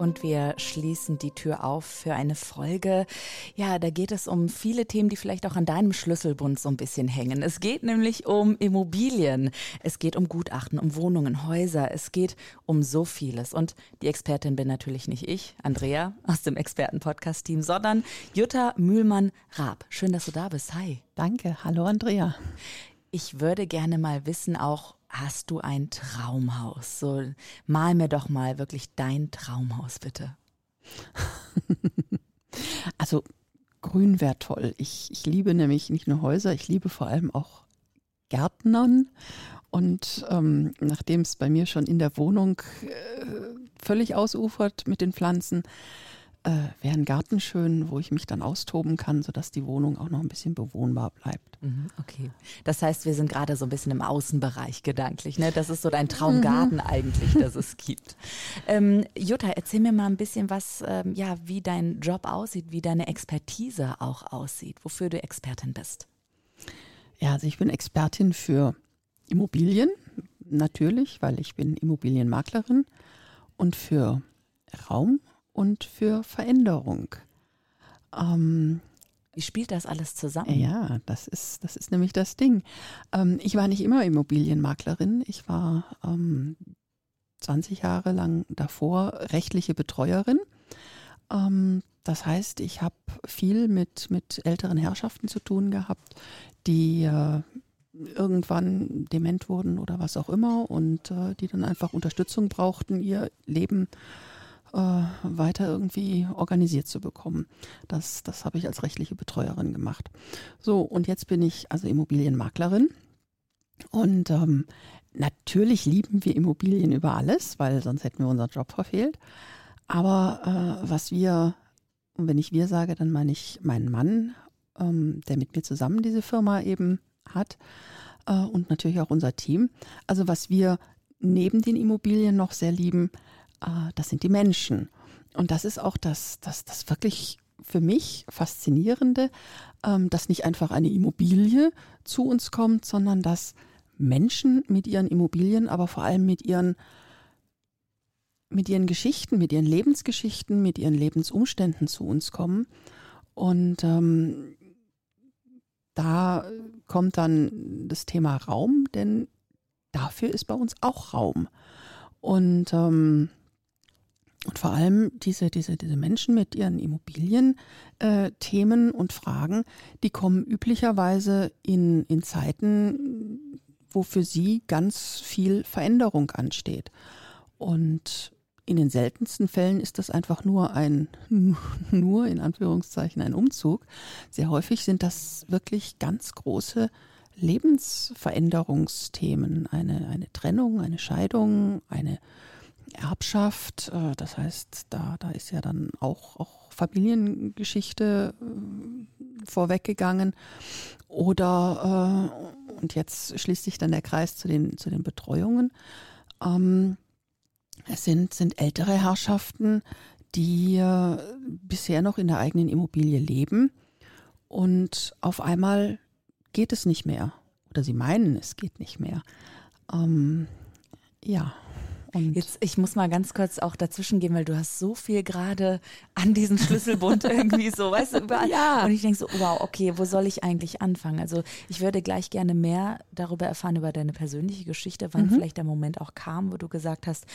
und wir schließen die Tür auf für eine Folge. Ja, da geht es um viele Themen, die vielleicht auch an deinem Schlüsselbund so ein bisschen hängen. Es geht nämlich um Immobilien, es geht um Gutachten, um Wohnungen, Häuser, es geht um so vieles. Und die Expertin bin natürlich nicht ich, Andrea aus dem Experten-Podcast-Team, sondern Jutta Mühlmann-Raab. Schön, dass du da bist. Hi. Danke. Hallo, Andrea. Ich würde gerne mal wissen, auch hast du ein Traumhaus? So, mal mir doch mal wirklich dein Traumhaus, bitte. also, grün wäre toll. Ich, ich liebe nämlich nicht nur Häuser, ich liebe vor allem auch Gärtnern. Und ähm, nachdem es bei mir schon in der Wohnung äh, völlig ausufert mit den Pflanzen, äh, wäre ein Garten schön, wo ich mich dann austoben kann, sodass die Wohnung auch noch ein bisschen bewohnbar bleibt. Mhm, okay. Das heißt, wir sind gerade so ein bisschen im Außenbereich gedanklich. Ne? Das ist so dein Traumgarten mhm. eigentlich, das es gibt. Ähm, Jutta, erzähl mir mal ein bisschen was, ähm, ja, wie dein Job aussieht, wie deine Expertise auch aussieht, wofür du Expertin bist. Ja, also ich bin Expertin für Immobilien, natürlich, weil ich bin Immobilienmaklerin und für Raum und für Veränderung. Ähm, Wie spielt das alles zusammen? Ja, das ist, das ist nämlich das Ding. Ähm, ich war nicht immer Immobilienmaklerin. Ich war ähm, 20 Jahre lang davor rechtliche Betreuerin. Ähm, das heißt, ich habe viel mit, mit älteren Herrschaften zu tun gehabt, die äh, irgendwann dement wurden oder was auch immer und äh, die dann einfach Unterstützung brauchten, ihr Leben äh, äh, weiter irgendwie organisiert zu bekommen. Das, das habe ich als rechtliche Betreuerin gemacht. So, und jetzt bin ich also Immobilienmaklerin. Und ähm, natürlich lieben wir Immobilien über alles, weil sonst hätten wir unseren Job verfehlt. Aber äh, was wir, und wenn ich wir sage, dann meine ich meinen Mann, ähm, der mit mir zusammen diese Firma eben hat äh, und natürlich auch unser Team. Also was wir neben den Immobilien noch sehr lieben, das sind die Menschen. Und das ist auch das, das, das wirklich für mich Faszinierende, ähm, dass nicht einfach eine Immobilie zu uns kommt, sondern dass Menschen mit ihren Immobilien, aber vor allem mit ihren mit ihren Geschichten, mit ihren Lebensgeschichten, mit ihren Lebensumständen zu uns kommen. Und ähm, da kommt dann das Thema Raum, denn dafür ist bei uns auch Raum. Und ähm, und vor allem diese, diese, diese Menschen mit ihren Immobilien, äh, und Fragen, die kommen üblicherweise in, in Zeiten, wo für sie ganz viel Veränderung ansteht. Und in den seltensten Fällen ist das einfach nur ein, nur in Anführungszeichen ein Umzug. Sehr häufig sind das wirklich ganz große Lebensveränderungsthemen. Eine, eine Trennung, eine Scheidung, eine Erbschaft, äh, das heißt, da, da ist ja dann auch, auch Familiengeschichte äh, vorweggegangen. Oder, äh, und jetzt schließt sich dann der Kreis zu den, zu den Betreuungen. Ähm, es sind, sind ältere Herrschaften, die bisher noch in der eigenen Immobilie leben und auf einmal geht es nicht mehr. Oder sie meinen, es geht nicht mehr. Ähm, ja. Und Jetzt, ich muss mal ganz kurz auch dazwischen gehen, weil du hast so viel gerade an diesen Schlüsselbund irgendwie so, weißt du, überall. Ja. Und ich denke so, wow, okay, wo soll ich eigentlich anfangen? Also ich würde gleich gerne mehr darüber erfahren, über deine persönliche Geschichte, wann mhm. vielleicht der Moment auch kam, wo du gesagt hast,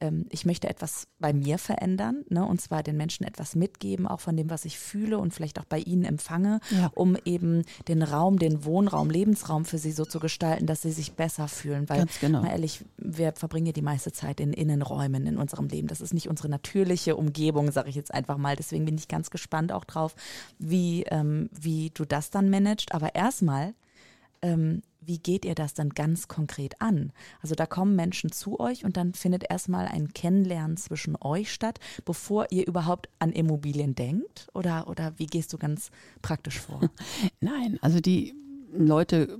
ähm, ich möchte etwas bei mir verändern, ne, und zwar den Menschen etwas mitgeben, auch von dem, was ich fühle und vielleicht auch bei ihnen empfange, ja. um eben den Raum, den Wohnraum, Lebensraum für sie so zu gestalten, dass sie sich besser fühlen. Weil, genau. mal ehrlich, wir verbringen ja die meiste Zeit in Innenräumen in unserem Leben. Das ist nicht unsere natürliche Umgebung, sage ich jetzt einfach mal. Deswegen bin ich ganz gespannt auch drauf, wie, ähm, wie du das dann managst. Aber erstmal, ähm, wie geht ihr das dann ganz konkret an? Also da kommen Menschen zu euch und dann findet erstmal ein Kennenlernen zwischen euch statt, bevor ihr überhaupt an Immobilien denkt? Oder, oder wie gehst du ganz praktisch vor? Nein, also die Leute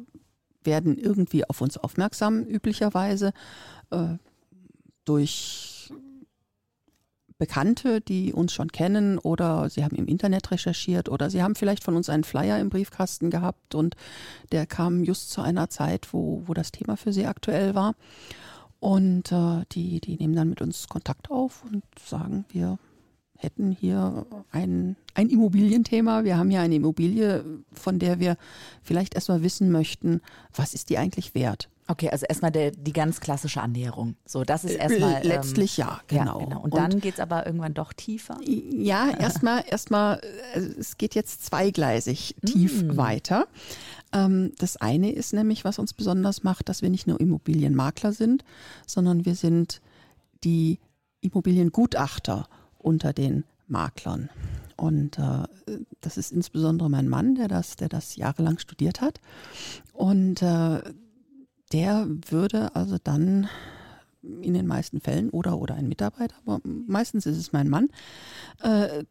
werden irgendwie auf uns aufmerksam, üblicherweise äh, durch Bekannte, die uns schon kennen oder sie haben im Internet recherchiert oder sie haben vielleicht von uns einen Flyer im Briefkasten gehabt und der kam just zu einer Zeit, wo, wo das Thema für sie aktuell war. Und äh, die, die nehmen dann mit uns Kontakt auf und sagen, wir hätten hier ein, ein Immobilienthema. Wir haben hier eine Immobilie, von der wir vielleicht erstmal wissen möchten, was ist die eigentlich wert? Okay, also erstmal der, die ganz klassische Annäherung. So, das ist erstmal. Ähm, Letztlich ja, genau. Ja, genau. Und, dann geht es aber irgendwann doch tiefer? Ja, erstmal, erstmal, also es geht jetzt zweigleisig tief mm. weiter. Ähm, das eine ist nämlich, was uns besonders macht, dass wir nicht nur Immobilienmakler sind, sondern wir sind die Immobiliengutachter unter den Maklern. Und äh, das ist insbesondere mein Mann, der das, der das jahrelang studiert hat. Und äh, der würde also dann in den meisten Fällen oder oder ein Mitarbeiter, aber meistens ist es mein Mann, äh,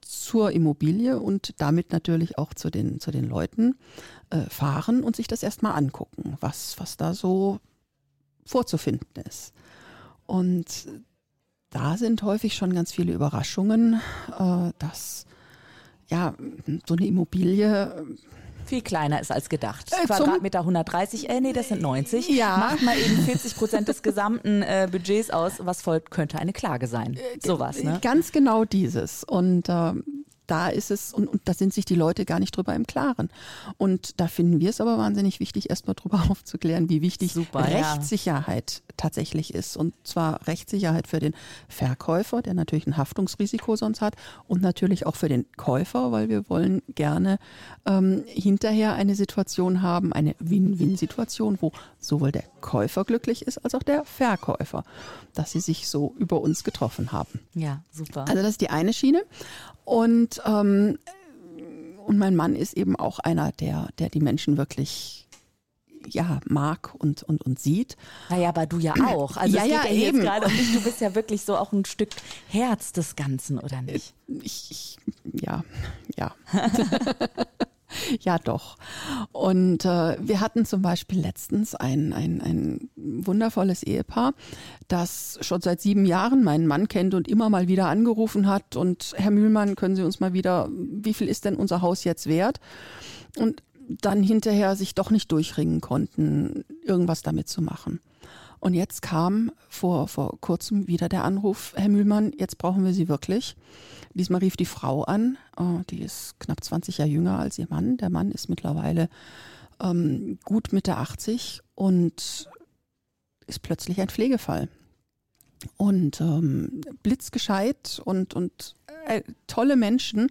zur Immobilie und damit natürlich auch zu den, zu den Leuten äh, fahren und sich das erstmal angucken, was, was da so vorzufinden ist. Und da sind häufig schon ganz viele Überraschungen, äh, dass ja so eine Immobilie viel kleiner ist als gedacht. Äh, Quadratmeter 130, äh, nee, das sind 90. Ja. Macht mal eben 40 Prozent des gesamten äh, Budgets aus. Was folgt, könnte eine Klage sein. Äh, Sowas, ne? Ganz genau dieses. Und ähm, da ist es, und, und da sind sich die Leute gar nicht drüber im Klaren. Und da finden wir es aber wahnsinnig wichtig, erstmal drüber aufzuklären, wie wichtig Super, Rechtssicherheit ja. tatsächlich ist. Und zwar Rechtssicherheit für den Verkäufer, der natürlich ein Haftungsrisiko sonst hat, und natürlich auch für den Käufer, weil wir wollen gerne ähm, hinterher eine Situation haben, eine Win-Win-Situation, wo sowohl der Käufer glücklich ist, als auch der Verkäufer, dass sie sich so über uns getroffen haben. Ja, super. Also das ist die eine Schiene. Und, ähm, und mein Mann ist eben auch einer, der, der die Menschen wirklich ja, mag und, und, und sieht. Naja, aber du ja auch. Also ja, es geht ja, ja eben. gerade um dich. Du bist ja wirklich so auch ein Stück Herz des Ganzen, oder nicht? Ich, ich ja, ja. Ja, doch. Und äh, wir hatten zum Beispiel letztens ein, ein, ein wundervolles Ehepaar, das schon seit sieben Jahren meinen Mann kennt und immer mal wieder angerufen hat. Und Herr Mühlmann, können Sie uns mal wieder, wie viel ist denn unser Haus jetzt wert? Und dann hinterher sich doch nicht durchringen konnten, irgendwas damit zu machen. Und jetzt kam vor, vor kurzem wieder der Anruf, Herr Mühlmann, jetzt brauchen wir Sie wirklich. Diesmal rief die Frau an, oh, die ist knapp 20 Jahre jünger als ihr Mann. Der Mann ist mittlerweile ähm, gut Mitte 80 und ist plötzlich ein Pflegefall. Und ähm, blitzgescheit und, und äh, tolle Menschen.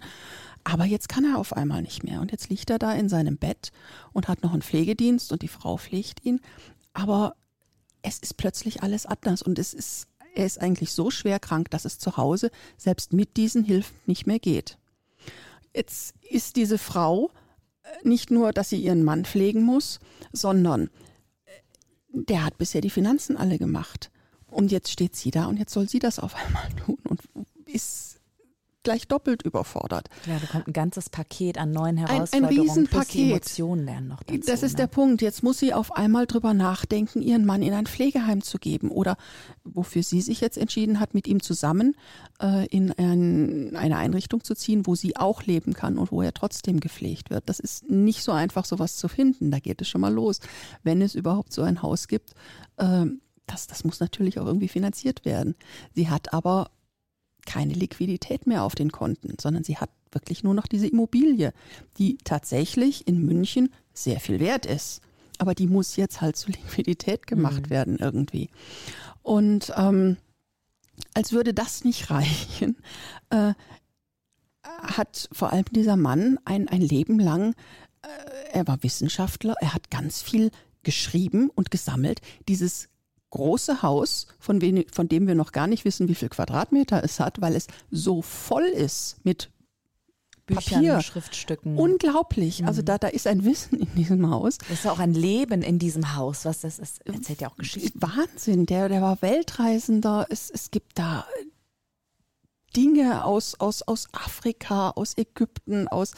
Aber jetzt kann er auf einmal nicht mehr. Und jetzt liegt er da in seinem Bett und hat noch einen Pflegedienst und die Frau pflegt ihn. Aber es ist plötzlich alles anders und es ist er ist eigentlich so schwer krank, dass es zu Hause selbst mit diesen Hilfen nicht mehr geht. Jetzt ist diese Frau äh, nicht nur, dass sie ihren Mann pflegen muss, sondern äh, der hat bisher die Finanzen alle gemacht. Und jetzt steht sie da und jetzt soll sie das auf einmal tun und ist gleich doppelt überfordert. Ja, da kommt ein ganzes Paket an neuen Herausforderungen. Ein, ein Riesenpaket. Die Emotionen lernen noch dazu, Das ist ne? der Punkt. Jetzt muss sie auf einmal drüber nachdenken, ihren Mann in ein Pflegeheim zu geben oder wofür sie sich jetzt entschieden hat, mit ihm zusammen äh, in ein, eine Einrichtung zu ziehen, wo sie auch leben kann und wo er trotzdem gepflegt wird. Das ist nicht so einfach, sowas zu finden. Da geht es schon mal los. Wenn es überhaupt so ein Haus gibt, äh, das, das muss natürlich auch irgendwie finanziert werden. Sie hat aber keine Liquidität mehr auf den Konten, sondern sie hat wirklich nur noch diese Immobilie, die tatsächlich in München sehr viel wert ist. Aber die muss jetzt halt zu Liquidität gemacht mhm. werden irgendwie. Und ähm, als würde das nicht reichen, äh, hat vor allem dieser Mann ein, ein Leben lang, äh, er war Wissenschaftler, er hat ganz viel geschrieben und gesammelt, dieses große Haus, von, wen, von dem wir noch gar nicht wissen, wie viel Quadratmeter es hat, weil es so voll ist mit Büchern, Papier. Schriftstücken. Unglaublich. Mhm. Also da, da ist ein Wissen in diesem Haus. Das ist auch ein Leben in diesem Haus, was das ist. Erzählt ja auch Geschichten. Wahnsinn. Der, der war Weltreisender. Es, es gibt da Dinge aus, aus, aus Afrika, aus Ägypten, aus,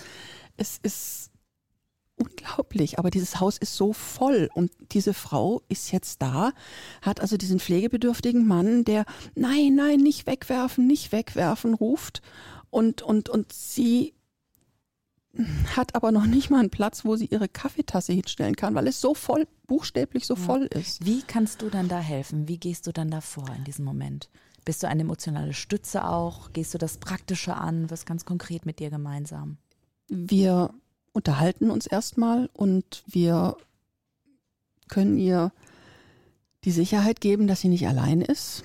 es ist unglaublich. Aber dieses Haus ist so voll und diese Frau ist jetzt da, hat also diesen pflegebedürftigen Mann, der nein, nein, nicht wegwerfen, nicht wegwerfen ruft und, und, und sie hat aber noch nicht mal einen Platz, wo sie ihre Kaffeetasse hinstellen kann, weil es so voll, buchstäblich so ja. voll ist. Wie kannst du dann da helfen? Wie gehst du dann da vor in diesem Moment? Bist du eine emotionale Stütze auch? Gehst du das Praktische an? Was ganz konkret mit dir gemeinsam? Wir unterhalten uns erstmal und wir können ihr die Sicherheit geben, dass sie nicht allein ist,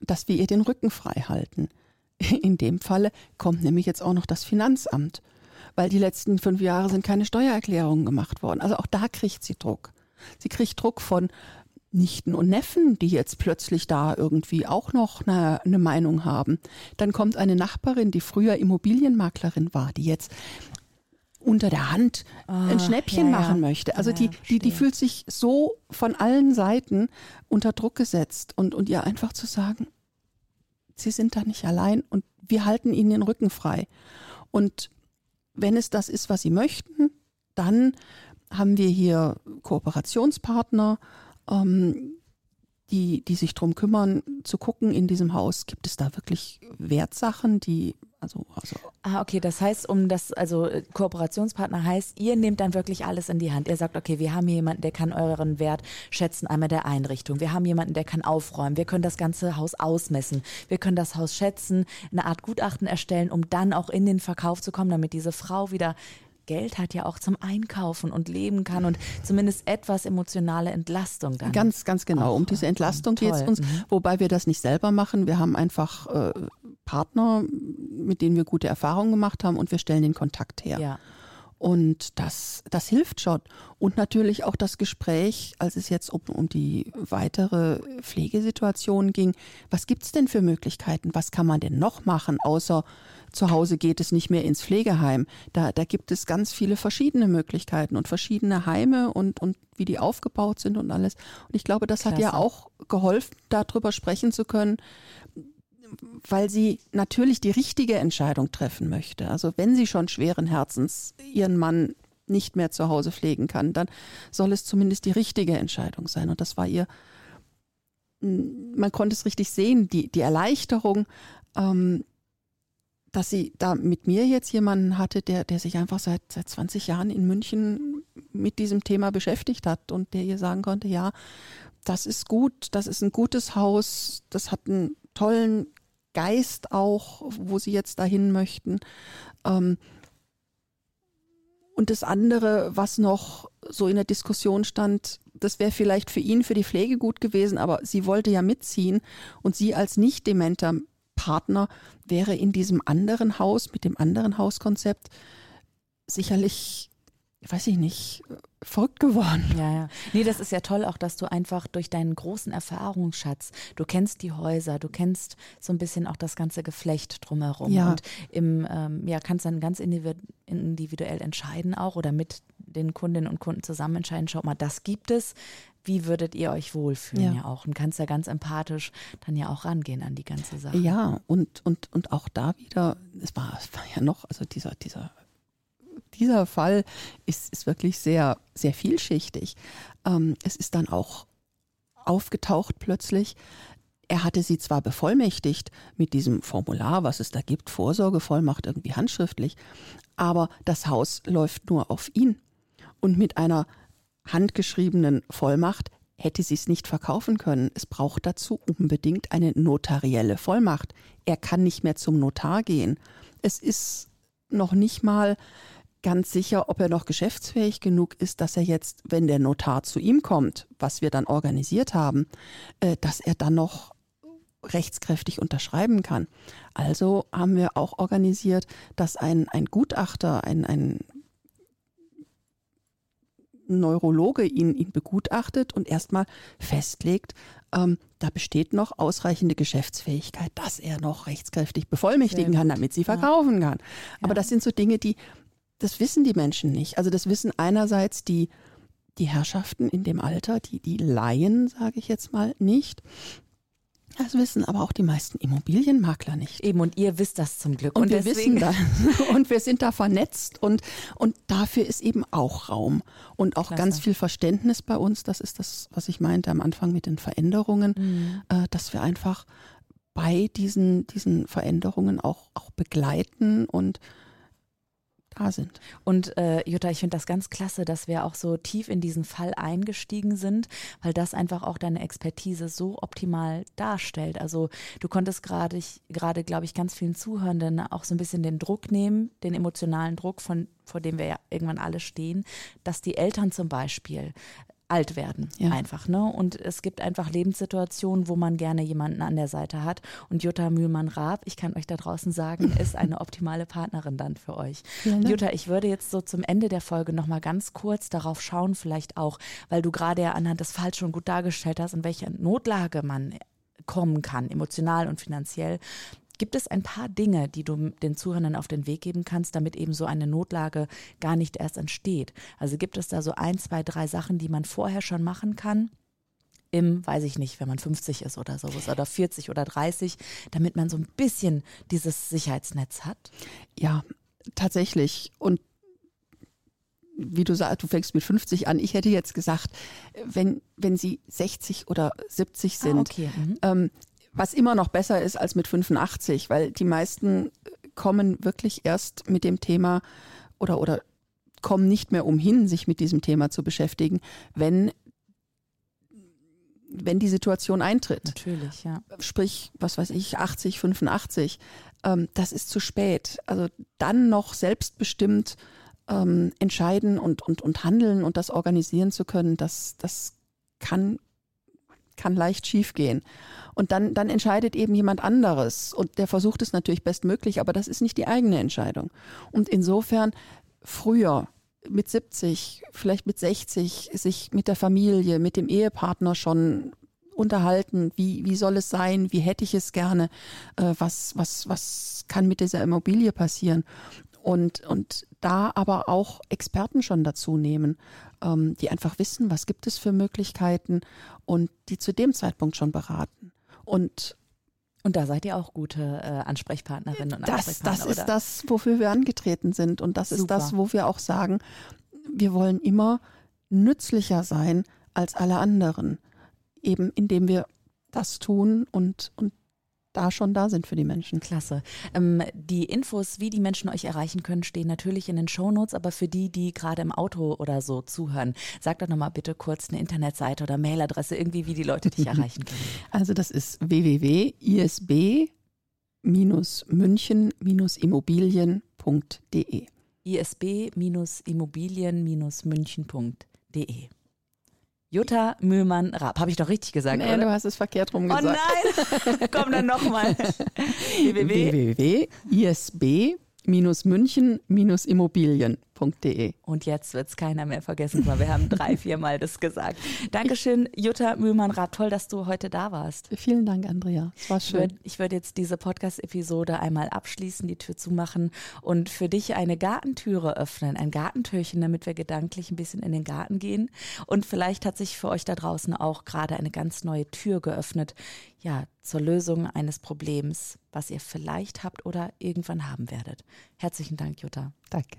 dass wir ihr den Rücken frei halten. In dem Falle kommt nämlich jetzt auch noch das Finanzamt, weil die letzten fünf Jahre sind keine Steuererklärungen gemacht worden. Also auch da kriegt sie Druck. Sie kriegt Druck von Nichten und Neffen, die jetzt plötzlich da irgendwie auch noch eine, eine, Meinung haben. Dann kommt eine Nachbarin, die früher Immobilienmaklerin war, die jetzt unter der Hand ah, ein Schnäppchen ja, machen möchte. Also ja, die, die, die fühlt sich so von allen Seiten unter Druck gesetzt und, und ihr einfach zu sagen, sie sind da nicht allein und wir halten ihnen den Rücken frei. Und wenn es das ist, was sie möchten, dann haben wir hier Kooperationspartner, ähm, die, die sich darum kümmern, zu gucken in diesem Haus, gibt es da wirklich Wertsachen, die also, also ah, okay, das heißt, um das, also äh, Kooperationspartner heißt, ihr nehmt dann wirklich alles in die Hand. Ihr sagt, okay, wir haben hier jemanden, der kann euren Wert schätzen, einmal der Einrichtung. Wir haben jemanden, der kann aufräumen. Wir können das ganze Haus ausmessen. Wir können das Haus schätzen, eine Art Gutachten erstellen, um dann auch in den Verkauf zu kommen, damit diese Frau wieder Geld hat ja auch zum Einkaufen und leben kann und zumindest etwas emotionale Entlastung dann. Ganz, ganz genau. Um diese Entlastung geht es uns, mhm. wobei wir das nicht selber machen. Wir haben einfach äh, Partner, mit denen wir gute Erfahrungen gemacht haben und wir stellen den Kontakt her. Ja. Und das, das hilft schon. Und natürlich auch das Gespräch, als es jetzt um, um die weitere Pflegesituation ging. Was gibt es denn für Möglichkeiten? Was kann man denn noch machen, außer zu Hause geht es nicht mehr ins Pflegeheim? Da, da gibt es ganz viele verschiedene Möglichkeiten und verschiedene Heime und, und wie die aufgebaut sind und alles. Und ich glaube, das Klasse. hat ja auch geholfen, darüber sprechen zu können, weil sie natürlich die richtige Entscheidung treffen möchte. Also wenn sie schon schweren Herzens ihren Mann nicht mehr zu Hause pflegen kann, dann soll es zumindest die richtige Entscheidung sein. Und das war ihr, man konnte es richtig sehen, die, die Erleichterung, ähm, dass sie da mit mir jetzt jemanden hatte, der, der sich einfach seit, seit 20 Jahren in München mit diesem Thema beschäftigt hat und der ihr sagen konnte, ja, das ist gut, das ist ein gutes Haus, das hat einen tollen Geist auch, wo sie jetzt dahin möchten. Ähm, und das andere, was noch so in der Diskussion stand, das wäre vielleicht für ihn, für die Pflege gut gewesen, aber sie wollte ja mitziehen und sie als nicht dementer Partner wäre in diesem anderen Haus, mit dem anderen Hauskonzept sicherlich weiß ich nicht, verrückt geworden. Ja, ja. Nee, das ist ja toll auch, dass du einfach durch deinen großen Erfahrungsschatz, du kennst die Häuser, du kennst so ein bisschen auch das ganze Geflecht drumherum ja. und im, ähm, ja, kannst dann ganz individuell entscheiden auch oder mit den Kundinnen und Kunden zusammen entscheiden, schaut mal, das gibt es, wie würdet ihr euch wohlfühlen ja, ja auch und kannst ja ganz empathisch dann ja auch rangehen an die ganze Sache. Ja, und, und, und auch da wieder, es war, es war ja noch, also dieser, dieser dieser Fall ist, ist wirklich sehr, sehr vielschichtig. Ähm, es ist dann auch aufgetaucht plötzlich. Er hatte sie zwar bevollmächtigt mit diesem Formular, was es da gibt, Vorsorgevollmacht irgendwie handschriftlich, aber das Haus läuft nur auf ihn. Und mit einer handgeschriebenen Vollmacht hätte sie es nicht verkaufen können. Es braucht dazu unbedingt eine notarielle Vollmacht. Er kann nicht mehr zum Notar gehen. Es ist noch nicht mal ganz sicher, ob er noch geschäftsfähig genug ist, dass er jetzt, wenn der Notar zu ihm kommt, was wir dann organisiert haben, äh, dass er dann noch rechtskräftig unterschreiben kann. Also haben wir auch organisiert, dass ein, ein Gutachter, ein, ein Neurologe ihn, ihn begutachtet und erstmal festlegt, ähm, da besteht noch ausreichende Geschäftsfähigkeit, dass er noch rechtskräftig bevollmächtigen kann, damit sie verkaufen kann. Aber ja. das sind so Dinge, die, das wissen die Menschen nicht. Also das wissen einerseits die, die Herrschaften in dem Alter, die, die Laien, sage ich jetzt mal, nicht. Das wissen aber auch die meisten Immobilienmakler nicht. Eben, und ihr wisst das zum Glück. Und, und wir wissen das. Und wir sind da vernetzt und, und dafür ist eben auch Raum. Und auch Klasse. ganz viel Verständnis bei uns. Das ist das, was ich meinte am Anfang mit den Veränderungen, mhm. äh, dass wir einfach bei diesen, diesen Veränderungen auch, auch begleiten und da sind. Und äh, Jutta, ich finde das ganz klasse, dass wir auch so tief in diesen Fall eingestiegen sind, weil das einfach auch deine Expertise so optimal darstellt. Also du konntest gerade, gerade glaube ich, ganz vielen Zuhörenden auch so ein bisschen den Druck nehmen, den emotionalen Druck, von, vor dem wir ja irgendwann alle stehen, dass die Eltern zum Beispiel alt werden ja. einfach. Ne? Und es gibt einfach Lebenssituationen, wo man gerne jemanden an der Seite hat. Und Jutta Mühlmann-Raab, ich kann euch da draußen sagen, ist eine optimale Partnerin dann für euch. Jutta, ich würde jetzt so zum Ende der Folge nochmal ganz kurz darauf schauen, vielleicht auch, weil du gerade ja anhand des Falls schon gut dargestellt hast, in welche Notlage man kommen kann, emotional und finanziell. Gibt es ein paar Dinge, die du den Zuhörern auf den Weg geben kannst, damit eben so eine Notlage gar nicht erst entsteht? Also gibt es da so ein, zwei, drei Sachen, die man vorher schon machen kann? Im, weiß ich nicht, wenn man 50 ist oder sowas oder 40 oder 30, damit man so ein bisschen dieses Sicherheitsnetz hat? Ja, tatsächlich. Und wie du sagst, du fängst mit 50 an. Ich hätte jetzt gesagt, wenn, wenn sie 60 oder 70 ah, sind, ah, okay. mhm. ähm, was immer noch besser ist als mit 85, weil die meisten kommen wirklich erst mit dem Thema oder, oder kommen nicht mehr umhin, sich mit diesem Thema zu beschäftigen, wenn wenn die Situation eintritt. Natürlich, ja. Sprich, was weiß ich, 80, 85, ähm, das ist zu spät. Also dann noch selbstbestimmt ähm, entscheiden und, und, und handeln und das organisieren zu können, das, das kann, kann leicht schiefgehen. Und dann, dann entscheidet eben jemand anderes. Und der versucht es natürlich bestmöglich, aber das ist nicht die eigene Entscheidung. Und insofern früher mit 70, vielleicht mit 60, sich mit der Familie, mit dem Ehepartner schon unterhalten, wie, wie soll es sein, wie hätte ich es gerne, äh, was, was, was kann mit dieser Immobilie passieren. Und, und da aber auch Experten schon dazu nehmen, ähm, die einfach wissen, was gibt es für Möglichkeiten und die zu dem Zeitpunkt schon beraten. Und und da seid ihr auch gute äh, Ansprechpartnerinnen und das, Ansprechpartner. Das ist oder? das, wofür wir angetreten sind. Und das Super. ist das, wo wir auch sagen, wir wollen immer nützlicher sein als alle anderen. Eben indem wir das tun und, und da schon da sind für die Menschen. Klasse. Ähm, die Infos, wie die Menschen euch erreichen können, stehen natürlich in den Shownotes, aber für die, die gerade im Auto oder so zuhören, sag doch nochmal bitte kurz eine Internetseite oder Mailadresse, irgendwie, wie die Leute dich erreichen können. Also das ist www.isb-münchen-immobilien.de isb-immobilien-münchen.de Jutta Mühlmann-Raab. Habe ich doch richtig gesagt, nee, oder? du hast es verkehrt rum gesagt. Oh nein! Komm dann nochmal. www.isb-münchen-immobilien www.de. Und jetzt wird es keiner mehr vergessen, weil wir haben drei, vier Mal das gesagt. Dankeschön, Jutta Mühlmann-Rath. Toll, dass du heute da warst. Vielen Dank, Andrea. Es war schön. Ich würde würd jetzt diese Podcast-Episode einmal abschließen, die Tür zumachen und für dich eine Gartentüre öffnen, ein Gartentürchen, damit wir gedanklich ein bisschen in den Garten gehen. Und vielleicht hat sich für euch da draußen auch gerade eine ganz neue Tür geöffnet, ja, zur Lösung eines Problems, was ihr vielleicht habt oder irgendwann haben werdet. Herzlichen Dank, Jutta. Danke.